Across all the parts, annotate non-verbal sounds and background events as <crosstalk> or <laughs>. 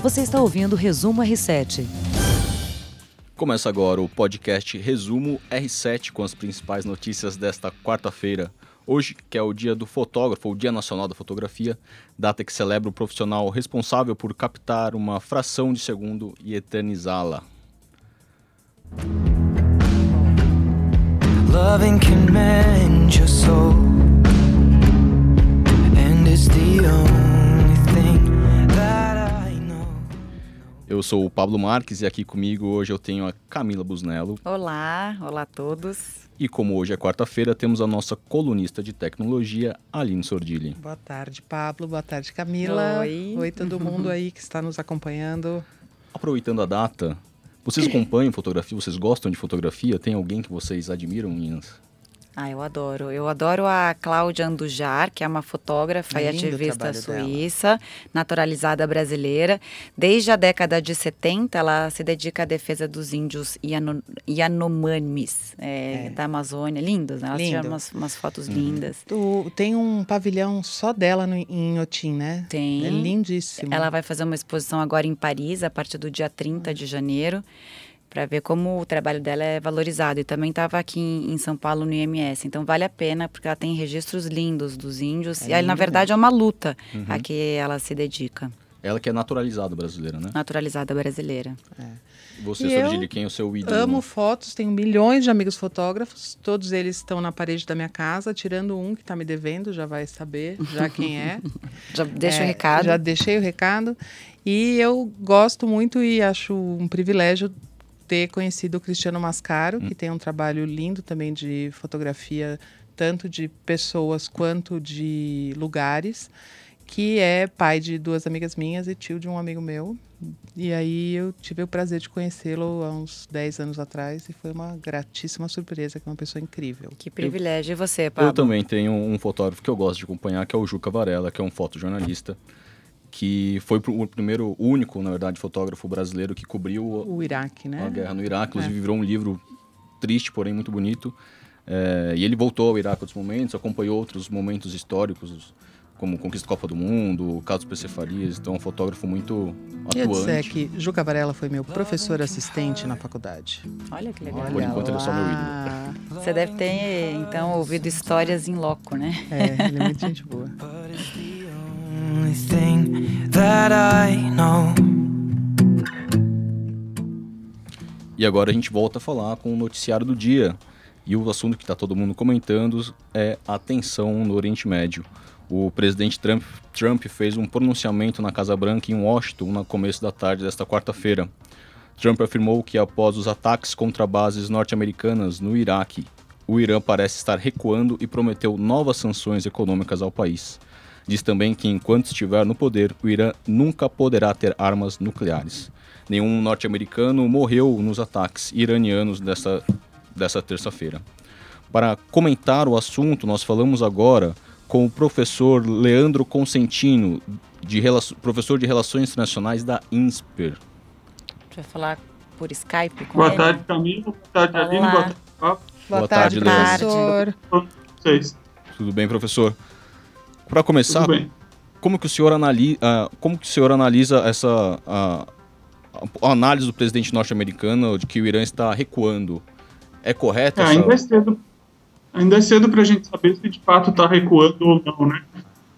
Você está ouvindo o Resumo R7. Começa agora o podcast Resumo R7 com as principais notícias desta quarta-feira. Hoje, que é o dia do fotógrafo, o Dia Nacional da Fotografia, data que celebra o profissional responsável por captar uma fração de segundo e eternizá-la. Loving can mend your soul And it's the only Eu sou o Pablo Marques e aqui comigo hoje eu tenho a Camila Busnello. Olá, olá a todos. E como hoje é quarta-feira, temos a nossa colunista de tecnologia, Aline Sordilli. Boa tarde, Pablo. Boa tarde, Camila. Oi. Oi, todo mundo aí que está nos acompanhando. Aproveitando a data, vocês <clears throat> acompanham fotografia? Vocês gostam de fotografia? Tem alguém que vocês admiram, meninas? Ah, eu adoro. Eu adoro a Cláudia Andujar, que é uma fotógrafa e lindo o ativista trabalho dela. suíça, naturalizada brasileira. Desde a década de 70, ela se dedica à defesa dos índios Yano- Yanomamis é, É. da Amazônia. Lindos, né? Elas Lindo. tiram umas, umas fotos lindas. Tu- tem um pavilhão só dela no, em Otim, né? Tem. É lindíssimo. Ela vai fazer uma exposição agora em Paris, a partir do dia 30 de janeiro, para ver como o trabalho dela é valorizado. E também estava aqui em, em São Paulo, no IMS. Então vale a pena, porque ela tem registros lindos dos índios. É e aí, na verdade, é uma luta a que ela se dedica. Ela que é naturalizada brasileira, né? Naturalizada brasileira. E Você, eu Sordilli, quem é o seu ídolo? Amo fotos, tenho milhões de amigos fotógrafos, todos eles estão na parede da minha casa, tirando um que está me devendo, já vai saber já quem é. <laughs> Já deixa É, o recado. Já deixei o recado. E eu gosto muito e acho um privilégio ter conhecido o Cristiano Mascaro, que tem um trabalho lindo também de fotografia, tanto de pessoas quanto de lugares, que é pai de duas amigas minhas e tio de um amigo meu. E aí eu tive o prazer de conhecê-lo há uns 10 anos atrás e foi uma gratíssima surpresa, que é uma pessoa incrível. Que privilégio. E você, Pablo? Eu também tenho um fotógrafo que eu gosto de acompanhar, que é o Juca Varela, que é um fotojornalista, que foi o primeiro, único, na verdade, fotógrafo brasileiro que cobriu O Iraque, a né? guerra no Iraque. Inclusive, É. virou um livro triste, porém muito bonito. É, e ele voltou ao Iraque outros momentos, acompanhou outros momentos históricos, como Conquista da Copa do Mundo, do PC Farias. Então, é um fotógrafo muito Queria dizer atuante. que Juca Varela foi meu professor assistente na faculdade. Olha que legal. Por enquanto, ele é só meu lá. Você deve ter, então, ouvido histórias em loco, né? É, ele é muito gente boa. <laughs> only thing that I know. E agora a gente volta a falar com o noticiário do dia. E o assunto que está todo mundo comentando é a tensão no Oriente Médio. O presidente Trump, Trump fez um pronunciamento na Casa Branca em Washington no começo da tarde desta quarta-feira. Trump afirmou que após os ataques contra bases norte-americanas no Iraque, o Irã parece estar recuando e prometeu novas sanções econômicas ao país. Diz também que enquanto estiver no poder, o Irã nunca poderá ter armas nucleares. Nenhum norte-americano morreu nos ataques iranianos dessa, dessa terça-feira. Para comentar o assunto, nós falamos agora com o professor Leandro Consentino, de professor de Relações Internacionais da INSPER. A gente vai falar por Skype com Boa ele. tarde, Camila. Boa tarde. Aline. Boa tarde. Boa, Boa tarde, tarde, professor. Tudo bem, professor? Para começar, como que o senhor analisa, como que o senhor analisa essa a, a análise do presidente norte-americano de que o Irã está recuando? É correto É, essa... ainda é cedo. Ainda é cedo para a gente saber se de fato está recuando ou não, né?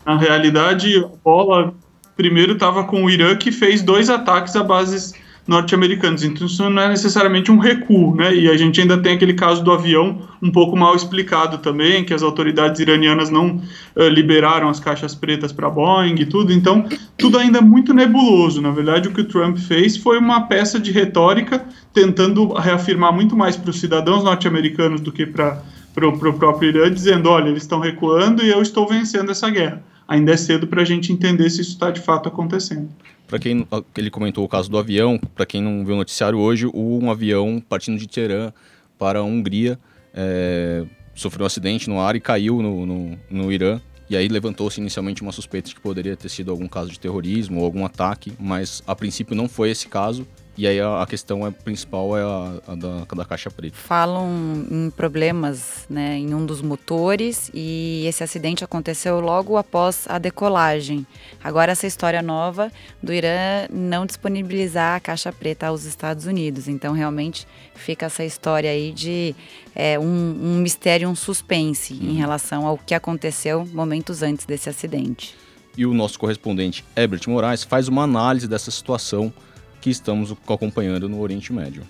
Na realidade, a bola primeiro estava com o Irã que fez dois ataques a bases norte-americanas. Então isso não é necessariamente um recuo, né? E a gente ainda tem aquele caso do avião um pouco mal explicado também, que as autoridades iranianas não eh, liberaram as caixas pretas para Boeing e tudo. Então tudo ainda é muito nebuloso. Na verdade, o que o Trump fez foi uma peça de retórica tentando reafirmar muito mais para os cidadãos norte-americanos do que para o próprio Irã, dizendo: olha, eles estão recuando e eu estou vencendo essa guerra. Ainda é cedo para a gente entender se isso está de fato acontecendo. Para quem ele comentou o caso do avião, para quem não viu o noticiário hoje, um avião partindo de Teherã para a Hungria é, sofreu um acidente no ar e caiu no, no, no Irã. E aí levantou-se inicialmente uma suspeita de que poderia ter sido algum caso de terrorismo ou algum ataque, mas a princípio não foi esse caso. E aí a, a questão é, principal é a, a da, da, caixa preta. Falam em problemas né, em um dos motores e esse acidente aconteceu logo após a decolagem. Agora essa história nova do Irã não disponibilizar a caixa preta aos Estados Unidos. Então realmente fica essa história aí de é, um, um mistério, um suspense em relação ao que aconteceu momentos antes desse acidente. E o nosso correspondente Herbert Moraes faz uma análise dessa situação que estamos acompanhando no Oriente Médio.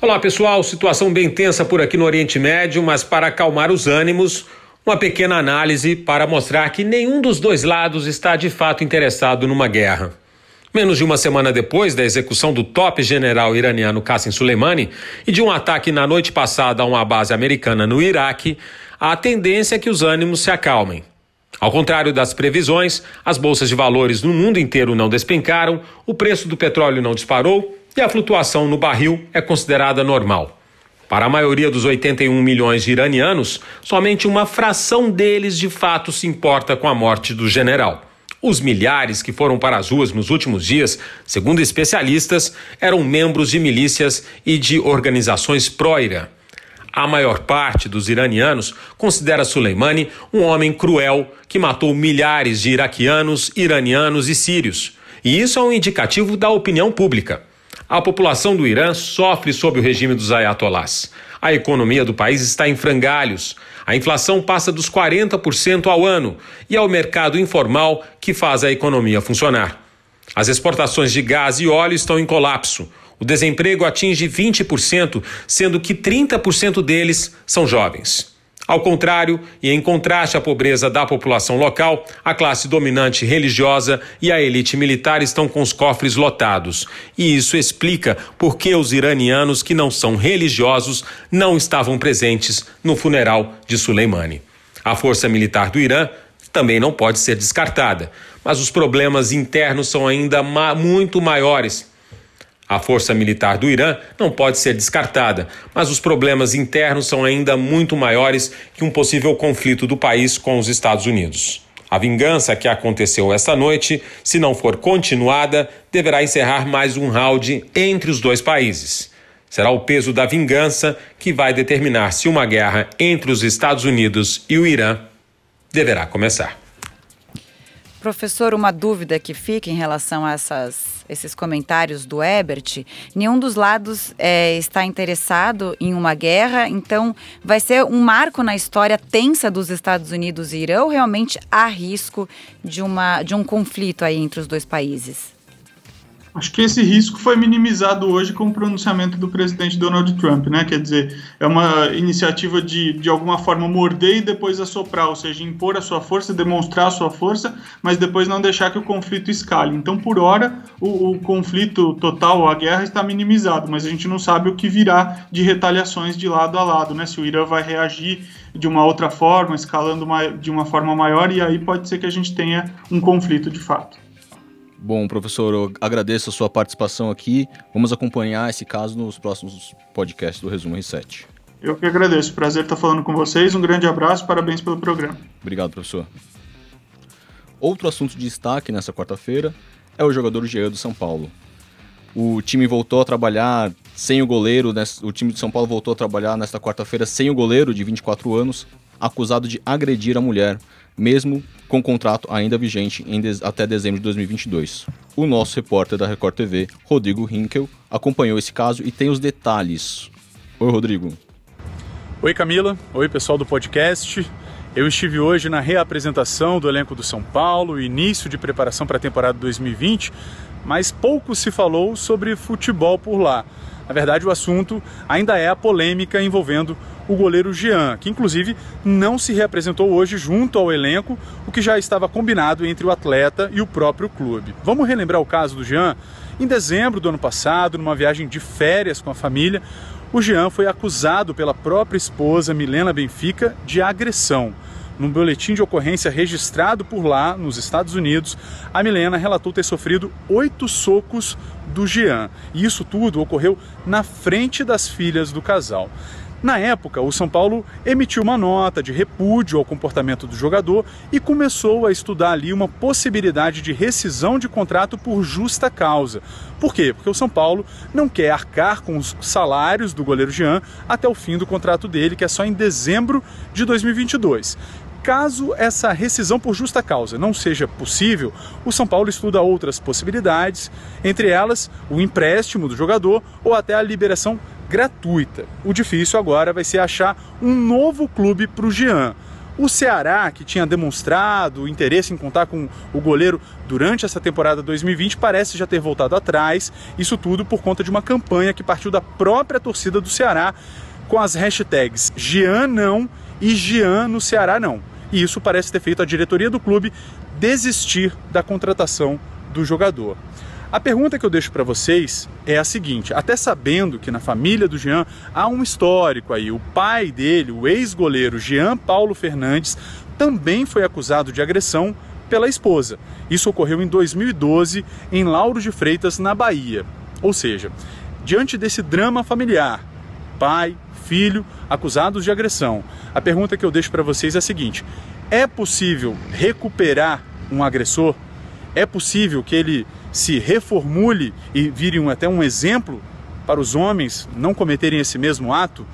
Olá pessoal, situação bem tensa por aqui no Oriente Médio, mas para acalmar os ânimos, uma pequena análise para mostrar que nenhum dos dois lados está de fato interessado numa guerra. Menos de uma semana depois da execução do top general iraniano Qasem Soleimani e de um ataque na noite passada a uma base americana no Iraque, a tendência é que os ânimos se acalmem. Ao contrário das previsões, as bolsas de valores no mundo inteiro não despencaram, o preço do petróleo não disparou e a flutuação no barril é considerada normal. Para a maioria dos 81 milhões de iranianos, somente uma fração deles de fato se importa com a morte do general. Os milhares que foram para as ruas nos últimos dias, segundo especialistas, eram membros de milícias e de organizações pró-Irã. A maior parte dos iranianos considera Soleimani um homem cruel que matou milhares de iraquianos, iranianos e sírios. E isso é um indicativo da opinião pública. A população do Irã sofre sob o regime dos ayatollahs. A economia do país está em frangalhos. A inflação passa dos 40% ao ano e é o mercado informal que faz a economia funcionar. As exportações de gás e óleo estão em colapso. O desemprego atinge 20%, sendo que 30% deles são jovens. Ao contrário, e em contraste à pobreza da população local, a classe dominante religiosa e a elite militar estão com os cofres lotados. E isso explica por que os iranianos que não são religiosos não estavam presentes no funeral de Soleimani. A força militar do Irã também não pode ser descartada, mas os problemas internos são ainda ma muito maiores a força militar do Irã não pode ser descartada, mas os problemas internos são ainda muito maiores que um possível conflito do país com os Estados Unidos. A vingança que aconteceu esta noite, se não for continuada, deverá encerrar mais um round entre os dois países. Será o peso da vingança que vai determinar se uma guerra entre os Estados Unidos e o Irã deverá começar. Professor, uma dúvida que fica em relação a essas, esses comentários do Ebert: nenhum dos lados é, está interessado em uma guerra, então vai ser um marco na história tensa dos Estados Unidos e Irã ou realmente há risco de, uma, de um conflito aí entre os dois países? Acho que esse risco foi minimizado hoje com o pronunciamento do presidente Donald Trump, né? Quer dizer, é uma iniciativa de, de alguma forma, morder e depois assoprar, ou seja, impor a sua força, demonstrar a sua força, mas depois não deixar que o conflito escale. Então, por hora, o, o conflito total, a guerra, está minimizado, mas a gente não sabe o que virá de retaliações de lado a lado, né? Se o Irã vai reagir de uma outra forma, escalando uma, de uma forma maior, e aí pode ser que a gente tenha um conflito de fato. Bom, professor, eu agradeço a sua participação aqui. Vamos acompanhar esse caso nos próximos podcasts do Resumo R7. Eu que agradeço. Prazer estar falando com vocês. Um grande abraço. Parabéns pelo programa. Obrigado, professor. Outro assunto de destaque nessa quarta-feira é o jogador Jean do São Paulo. O time voltou a trabalhar sem o goleiro, o time de São Paulo voltou a trabalhar nesta quarta-feira sem o goleiro de 24 anos, acusado de agredir a mulher mesmo com contrato ainda vigente de até dezembro de 2022. O nosso repórter da Record TV, Rodrigo Hinkel, acompanhou esse caso e tem os detalhes. Oi, Rodrigo. Oi, Camila. Oi, pessoal do podcast. Eu estive hoje na reapresentação do elenco do São Paulo, início de preparação para a temporada 2020, mas pouco se falou sobre futebol por lá. Na verdade, o assunto ainda é a polêmica envolvendo o goleiro Jean, que inclusive não se reapresentou hoje junto ao elenco, o que já estava combinado entre o atleta e o próprio clube. Vamos relembrar o caso do Jean? Em dezembro do ano passado, numa viagem de férias com a família, o Jean foi acusado pela própria esposa Milena Benfica de agressão. Num boletim de ocorrência registrado por lá, nos Estados Unidos, a Milena relatou ter sofrido oito socos do Jean. E isso tudo ocorreu na frente das filhas do casal. Na época, o São Paulo emitiu uma nota de repúdio ao comportamento do jogador e começou a estudar ali uma possibilidade de rescisão de contrato por justa causa. Por quê? Porque o São Paulo não quer arcar com os salários do goleiro Jean até o fim do contrato dele, que é só em dezembro de 2022. Caso essa rescisão por justa causa não seja possível, o São Paulo estuda outras possibilidades, entre elas o empréstimo do jogador ou até a liberação gratuita. O difícil agora vai ser achar um novo clube para o Jean. O Ceará, que tinha demonstrado interesse em contar com o goleiro durante essa temporada 2020, parece já ter voltado atrás. Isso tudo por conta de uma campanha que partiu da própria torcida do Ceará com as hashtags Jean não e Jean no Ceará não. E isso parece ter feito a diretoria do clube desistir da contratação do jogador. A pergunta que eu deixo para vocês é a seguinte: até sabendo que na família do Jean há um histórico aí, o pai dele, o ex-goleiro Jean Paulo Fernandes, também foi acusado de agressão pela esposa. Isso ocorreu em 2012 em Lauro de Freitas, na Bahia. Ou seja, diante desse drama familiar, pai, filho acusados de agressão, a pergunta que eu deixo para vocês é a seguinte: é possível recuperar um agressor? É possível que ele se reformule e vire um, até um exemplo para os homens não cometerem esse mesmo ato?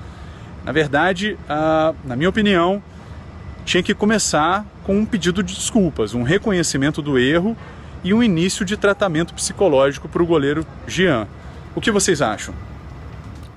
Na verdade, ah, na minha opinião, tinha que começar com um pedido de desculpas, um reconhecimento do erro e um início de tratamento psicológico para o goleiro Jean. O que vocês acham?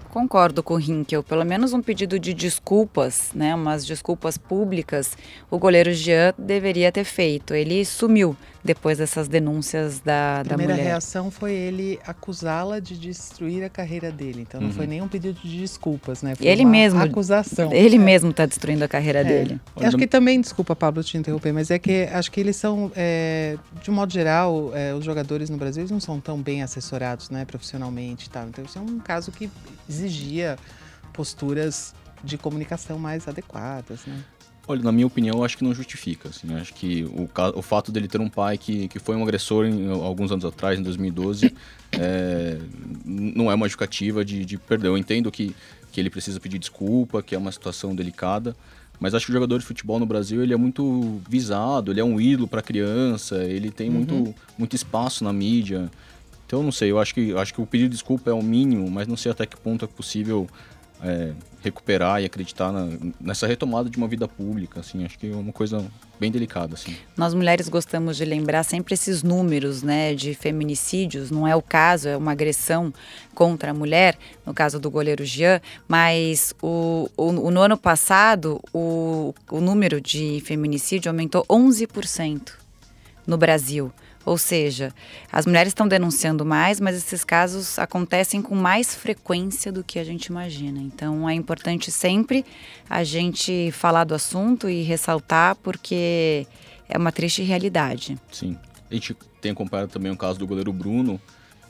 Concordo com o Rinkel, pelo menos um pedido de desculpas, né, umas desculpas públicas, o goleiro Jean deveria ter feito. Ele sumiu depois dessas denúncias da, A da primeira mulher. reação foi ele acusá-la de destruir a carreira dele. Então não Uhum. foi nem um pedido de desculpas, né? Foi Ele uma mesmo- acusação. Ele É. mesmo está destruindo a carreira É. dele. Eu Acho que também, desculpa, Pablo, te interromper, mas é que acho que eles são, é, de um modo geral, é, os jogadores no Brasil não são tão bem assessorados, né, profissionalmente e tal. Então, isso é um caso que exigia posturas de comunicação mais adequadas, né? Olha, na minha opinião, eu acho que não justifica. Assim, acho que o, o fato dele ter um pai que, que foi um agressor em, alguns anos atrás, em 2012, é, não é uma justificativa de, de perdão. Eu entendo que, que ele precisa pedir desculpa, que é uma situação delicada, mas acho que o jogador de futebol no Brasil ele é muito visado, ele é um ídolo para criança, ele tem muito, muito espaço na mídia. Então, eu não sei, eu acho que, acho que o pedido de desculpa é o mínimo, mas não sei até que ponto é possível é, recuperar e acreditar na- nessa retomada de uma vida pública, assim, acho que é uma coisa bem delicada, assim. Nós mulheres gostamos de lembrar sempre esses números, né, de feminicídios. Não é o caso, é uma agressão contra a mulher, no caso do goleiro Jean, mas o, o- no ano passado o, o número de feminicídio aumentou 11% no Brasil. Ou seja, as mulheres estão denunciando mais, mas esses casos acontecem com mais frequência do que a gente imagina. Então é importante sempre a gente falar do assunto e ressaltar, porque é uma triste realidade. Sim. A gente tem acompanhado também o caso do goleiro Bruno,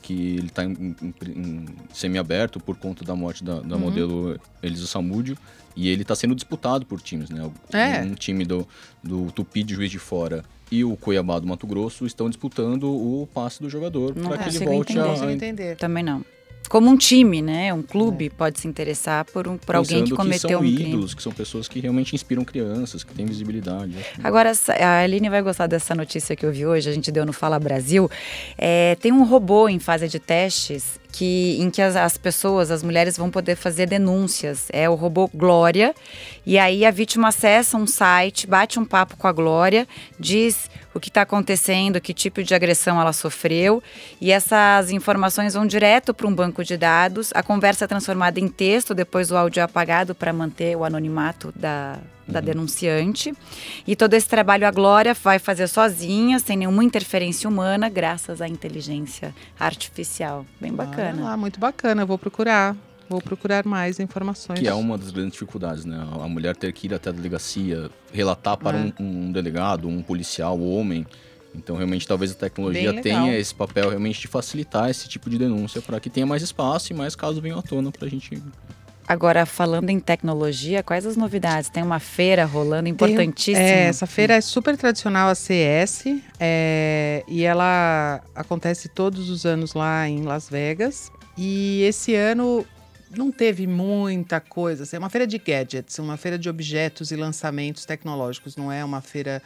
que ele está em, em- em semiaberto por conta da morte da, da modelo Elisa Samúdio. E ele está sendo disputado por times, né? É. Um time do, do Tupi de Juiz de Fora e o Cuiabá do Mato Grosso estão disputando o passe do jogador para que ele volte entender. a, entender. Também não. Como um time, né? Um clube pode se interessar por, um, por alguém que cometeu são um crime. ídolos, que são pessoas que realmente inspiram crianças, que têm visibilidade. Que- Agora, a Aline vai gostar dessa notícia que eu vi hoje, a gente deu no Fala Brasil. É, tem um robô em fase de testes que, em que as, as pessoas, as mulheres, vão poder fazer denúncias. É o robô Glória. E aí a vítima acessa um site, bate um papo com a Glória, diz o que está acontecendo, que tipo de agressão ela sofreu. E essas informações vão direto para um banco de dados. A conversa é transformada em texto, depois o áudio é apagado para manter o anonimato da, da denunciante. E todo esse trabalho a Glória vai fazer sozinha, sem nenhuma interferência humana, graças à inteligência artificial. Bem bacana. lá, muito bacana. Eu vou procurar. Vou procurar mais informações. Que é uma das grandes dificuldades, né? A mulher ter que ir até a delegacia, relatar para É. um, um delegado, um policial, homem. Então, realmente, talvez a tecnologia tenha esse papel realmente de facilitar esse tipo de denúncia para que tenha mais espaço e mais casos venham à tona para a gente. Agora, falando em tecnologia, quais as novidades? Tem uma feira rolando Tem- importantíssima. É, essa feira é super tradicional, a CS, é, e ela acontece todos os anos lá em Las Vegas. E esse ano não teve muita coisa. Assim, é uma feira de gadgets, uma feira de objetos e lançamentos tecnológicos. Não é uma feira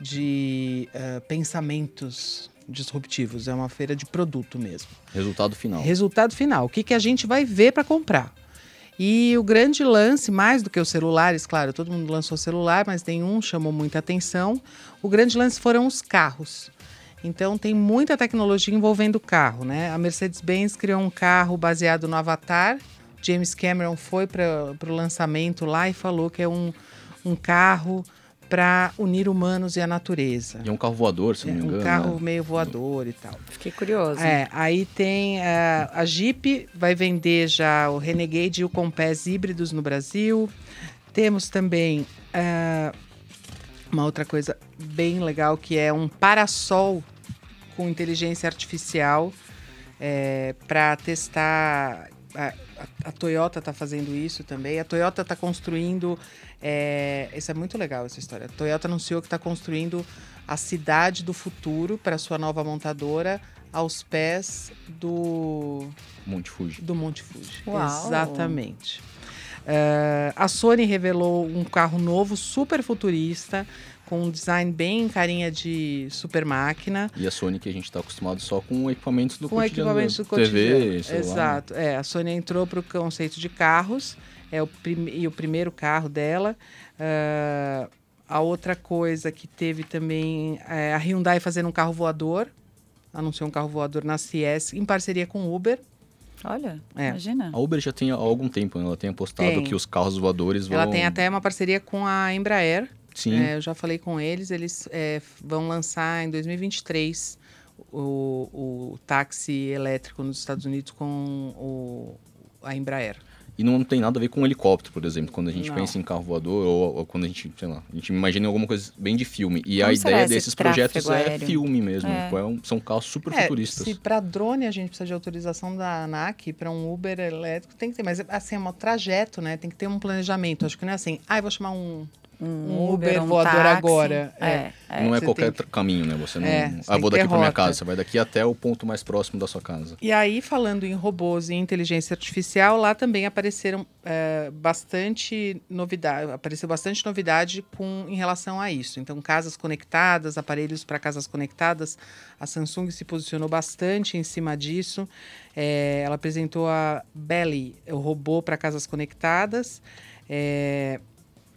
de uh, pensamentos disruptivos. É uma feira de produto mesmo. Resultado final. Resultado final. O que, que a gente vai ver para comprar? E o grande lance, mais do que os celulares, claro, todo mundo lançou celular, mas nenhum chamou muita atenção. O grande lance foram os carros. Então tem muita tecnologia envolvendo o carro, né? A Mercedes-Benz criou um carro baseado no Avatar. James Cameron foi para o lançamento lá e falou que é um, um carro para unir humanos e a natureza. E é um carro voador, se não me engano. Um carro né? meio voador e tal. Fiquei curioso. É, aí tem uh, a Jeep, vai vender já o Renegade e o Compass híbridos no Brasil. Temos também uh, uma outra coisa bem legal que é um parasol com inteligência artificial é, para testar. A, a, Toyota está fazendo isso também. A Toyota está construindo. É, isso é muito legal essa história. A Toyota anunciou que está construindo a cidade do futuro para sua nova montadora aos pés do Monte Fuji. Do Monte Fuji. Uau. Exatamente. Uh, a Sony revelou um carro novo, super futurista, com um design bem carinha de super máquina. E a Sony que a gente está acostumado só com equipamentos do com cotidiano. equipamentos do TV, cotidiano. Exato. É, a Sony entrou para o conceito de carros, é o prim e o primeiro carro dela. Uh, a outra coisa que teve também é a Hyundai fazendo um carro voador, anunciou um carro voador na CS em parceria com o Uber. Olha, é. imagina. A Uber já tem há algum tempo, né? ela tem apostado tem. que os carros voadores vão... Ela tem até uma parceria com a Embraer, Sim. É, eu já falei com eles, eles é, vão lançar em 2023 o, o táxi elétrico nos Estados Unidos com o, a Embraer. E não tem nada a ver com um helicóptero, por exemplo, quando a gente não. pensa em carro voador ou, ou, quando a gente, sei lá, a gente imagina alguma coisa bem de filme. E Como a ideia desses projetos é aéreo? é filme mesmo. É. é são carros super é, futuristas. Se para drone a gente precisa de autorização da ANAC, para um Uber elétrico tem que ter, mas assim, é um trajeto, né? Tem que ter um planejamento. Acho que não é assim, ah, eu vou chamar um um, Uber, Uber um voador táxi. agora. É, é. Não é qualquer que... caminho, né? Você não. É, ah, vou daqui para minha casa. Você vai daqui até o ponto mais próximo da sua casa. E aí, falando em robôs e inteligência artificial, lá também apareceram é, bastante novidade, apareceu bastante novidade com, em relação a isso. Então, casas conectadas, aparelhos para casas conectadas. A Samsung se posicionou bastante em cima disso. É, ela apresentou a Belly, o robô para casas conectadas. É,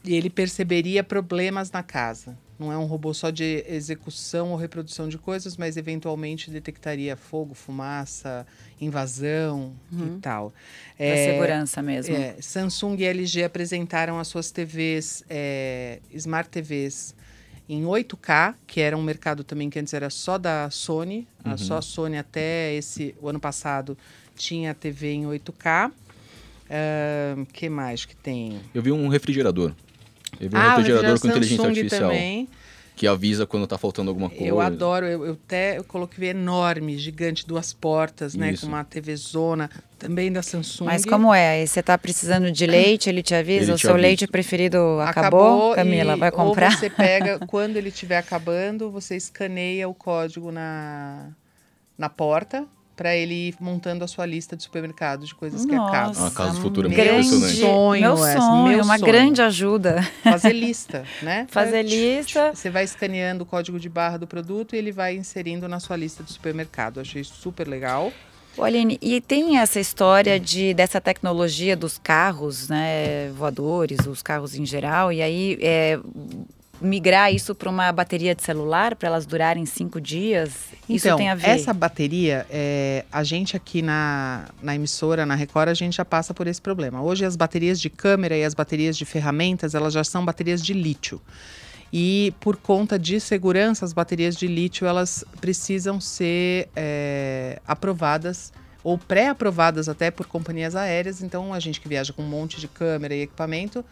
e ele perceberia problemas na casa. Não é um robô só de execução ou reprodução de coisas, mas eventualmente detectaria fogo, fumaça, invasão uhum. e tal. Para é, segurança mesmo. É, Samsung e LG apresentaram as suas TVs, é, Smart TVs, em 8K, que era um mercado também que antes era só da Sony. Uhum. Só a Sony até esse o ano passado tinha TV em 8K. O uh, que mais que tem? Eu vi um refrigerador. Eu vi um ah, refrigerador com inteligência Samsung artificial. Também. Que avisa quando está faltando alguma coisa. Eu adoro, eu, eu até eu coloquei enorme, gigante, duas portas, né? Isso. Com uma TV zona, também da Samsung. Mas como é? Você está precisando de leite, ele te avisa? Ele o seu avisa. leite preferido acabou, acabou Camila? Vai comprar? Ou você pega, <laughs> quando ele estiver acabando, você escaneia o código na, na porta para ele ir montando a sua lista de supermercados de coisas Nossa, que acabam. Uma casa futura muito impressionante. Sonho, meu sonho, meu uma sonho. grande ajuda. Fazer lista, né? <laughs> Fazer lista. Você vai escaneando o código de barra do produto e ele vai inserindo na sua lista de supermercado. achei super legal. Aline, e tem essa história de dessa tecnologia dos carros, né, voadores, os carros em geral, e aí é, migrar isso para uma bateria de celular para elas durarem cinco dias? Isso então, tem a ver? Essa bateria, é, a gente aqui na, na emissora, na Record, a gente já passa por esse problema. Hoje as baterias de câmera e as baterias de ferramentas, elas já são baterias de lítio. E por conta de segurança, as baterias de lítio elas precisam ser é, aprovadas ou pré-aprovadas até por companhias aéreas. Então, a gente que viaja com um monte de câmera e equipamento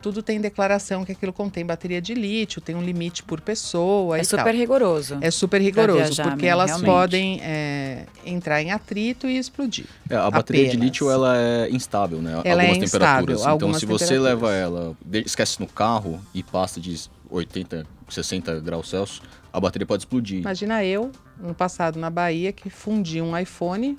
tudo tem declaração que aquilo contém bateria de lítio, tem um limite por pessoa. É super tal. rigoroso. É super rigoroso, viajar, porque elas realmente. podem é, entrar em atrito e explodir. É, a bateria apenas. de lítio ela é instável, né? Ela algumas é temperaturas. Instável, então, se você leva ela, esquece no carro e passa de 80, 60 graus Celsius, a bateria pode explodir. Imagina eu, no passado na Bahia, que fundi um iPhone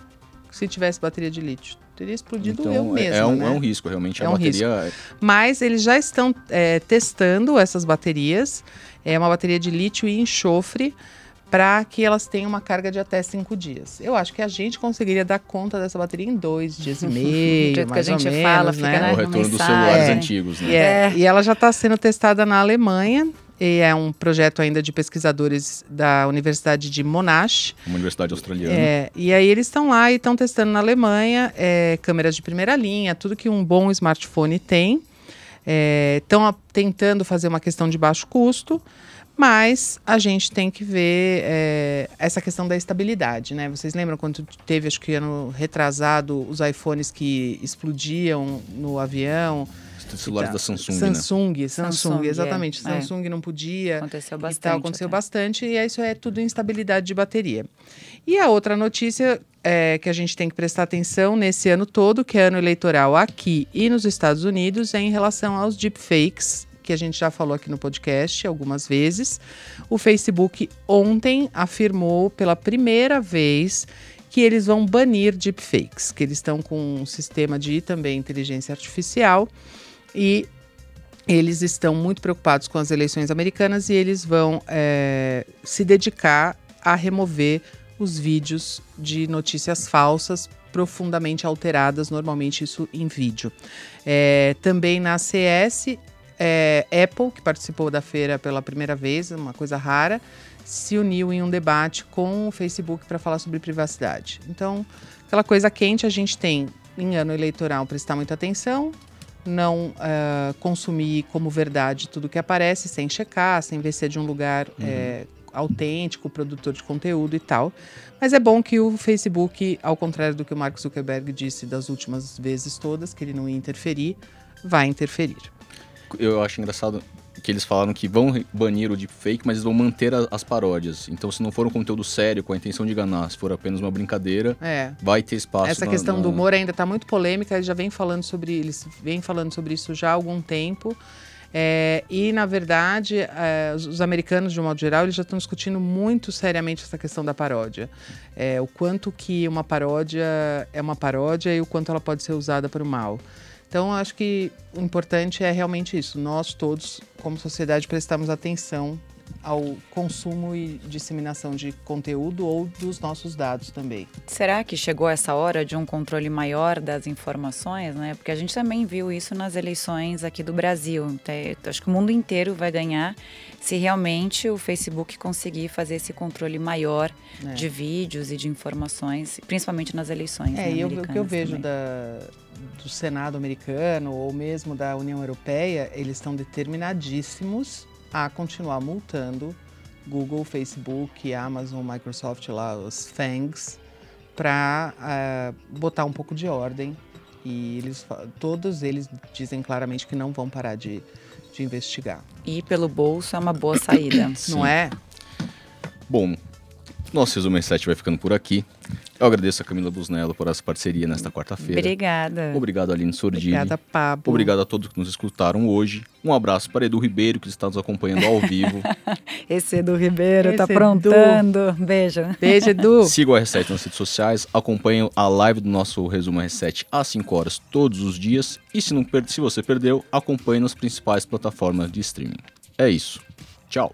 se tivesse bateria de lítio. Teria explodido Então, eu é- mesmo. é, um, né? é um risco, realmente. É a um bateria. Mas eles já estão é, testando essas baterias. É uma bateria de lítio e enxofre para que elas tenham uma carga de até cinco dias. Eu acho que a gente conseguiria dar conta dessa bateria em dois dias e <laughs> meio, Do jeito que a gente menos, fala, né? fica É né, o no retorno dos celulares É. antigos, né? É- É. e ela já está sendo testada na Alemanha. E é um projeto ainda de pesquisadores da Universidade de Monash. Uma universidade australiana. É, e aí eles estão lá e estão testando na Alemanha é, câmeras de primeira linha, tudo que um bom smartphone tem. Estão tentando fazer uma questão de baixo custo, mas a gente tem que ver é, essa questão da estabilidade, né? Vocês lembram quando teve, acho que ano retrasado, os iPhones que explodiam no avião? Celulares Então, da Samsung, né? Samsung, Samsung, Samsung, é, exatamente. é. Samsung não podia. Aconteceu E bastante. tal, aconteceu até. bastante, e isso é tudo instabilidade de bateria. E a outra notícia é, que a gente tem que prestar atenção nesse ano todo, que é ano eleitoral aqui e nos Estados Unidos, é em relação aos deepfakes, que a gente já falou aqui no podcast algumas vezes. O Facebook ontem afirmou pela primeira vez que eles vão banir deepfakes, que eles estão com um sistema de também inteligência artificial e eles estão muito preocupados com as eleições americanas e eles vão é, se dedicar a remover os vídeos de notícias falsas profundamente alteradas, normalmente isso em vídeo. É, também na CS, é, Apple, que participou da feira pela primeira vez, uma coisa rara, se uniu em um debate com o Facebook para falar sobre privacidade. Então, aquela coisa quente a gente tem em ano eleitoral prestar muita atenção, não ah, consumir como verdade tudo que aparece, sem checar, sem ver se é de um lugar eh, autêntico, produtor de conteúdo e tal. Mas é bom que o Facebook, ao contrário do que o Mark Zuckerberg disse das últimas vezes todas, que ele não ia interferir, vai interferir. Eu acho engraçado que eles falaram que vão banir o deepfake, mas eles vão manter a- as paródias. Então, se não for um conteúdo sério, com a intenção de enganar, se for apenas uma brincadeira, É. vai ter espaço Essa na- questão na- do humor ainda está muito polêmica, eles já vem falando sobre eles vêm falando sobre isso já há algum tempo. É, e, na verdade, é, os, os americanos, de um modo geral, eles já estão discutindo muito seriamente essa questão da paródia. É, o quanto que uma paródia é uma paródia e o quanto ela pode ser usada para o mal. Então, acho que o importante é realmente isso. Nós todos, como sociedade, prestamos atenção ao consumo e disseminação de conteúdo ou dos nossos dados também. Será que chegou essa hora de um controle maior das informações, né? Porque a gente também viu isso nas eleições aqui do Brasil. Acho que o mundo inteiro vai ganhar se realmente o Facebook conseguir fazer esse controle maior É. de vídeos e de informações, principalmente nas eleições. É, né, e o que eu vejo também. da, do Senado americano ou mesmo da União Europeia, eles estão determinadíssimos a continuar multando Google, Facebook, Amazon, Microsoft, lá, os FANGs, para botar um pouco de ordem. E eles, todos eles dizem claramente que não vão parar de, de investigar. E pelo bolso é uma boa saída. Não é? Bom, nosso resumo R7 vai ficando por aqui. Eu agradeço a Camila Busnello por essa parceria nesta quarta-feira. Obrigada. Obrigado, Aline Sordini. Obrigada, Pablo. Obrigado a todos que nos escutaram hoje. Um abraço para Edu Ribeiro, que está nos acompanhando ao vivo. <laughs> Esse Edu Ribeiro tá Esse aprontando. Beijo. Beijo, Edu. Siga o R7 nas redes sociais, acompanhem a live do nosso resumo R7 às 5 horas todos os dias. E se, não per- se você perdeu, acompanhe nas principais plataformas de streaming. É isso. Tchau.